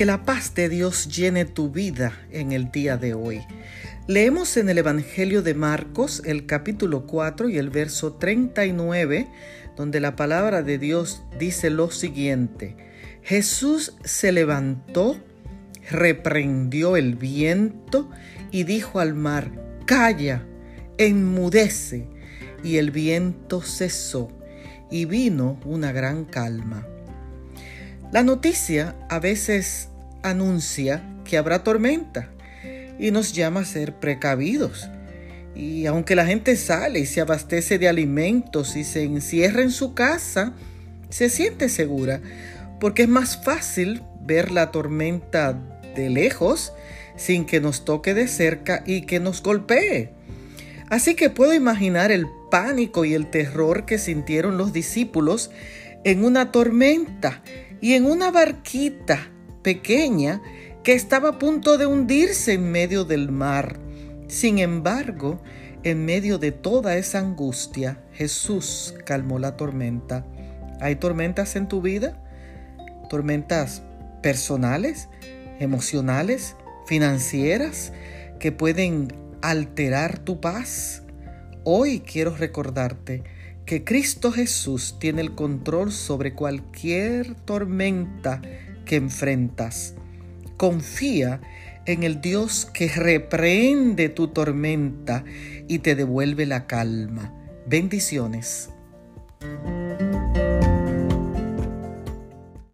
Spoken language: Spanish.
Que la paz de Dios llene tu vida en el día de hoy. Leemos en el Evangelio de Marcos el capítulo 4 y el verso 39, donde la palabra de Dios dice lo siguiente. Jesús se levantó, reprendió el viento y dijo al mar, calla, enmudece. Y el viento cesó y vino una gran calma. La noticia a veces anuncia que habrá tormenta y nos llama a ser precavidos. Y aunque la gente sale y se abastece de alimentos y se encierra en su casa, se siente segura, porque es más fácil ver la tormenta de lejos sin que nos toque de cerca y que nos golpee. Así que puedo imaginar el pánico y el terror que sintieron los discípulos en una tormenta y en una barquita pequeña que estaba a punto de hundirse en medio del mar. Sin embargo, en medio de toda esa angustia, Jesús calmó la tormenta. ¿Hay tormentas en tu vida? ¿Tormentas personales, emocionales, financieras, que pueden alterar tu paz? Hoy quiero recordarte que Cristo Jesús tiene el control sobre cualquier tormenta que enfrentas. Confía en el Dios que reprende tu tormenta y te devuelve la calma. Bendiciones.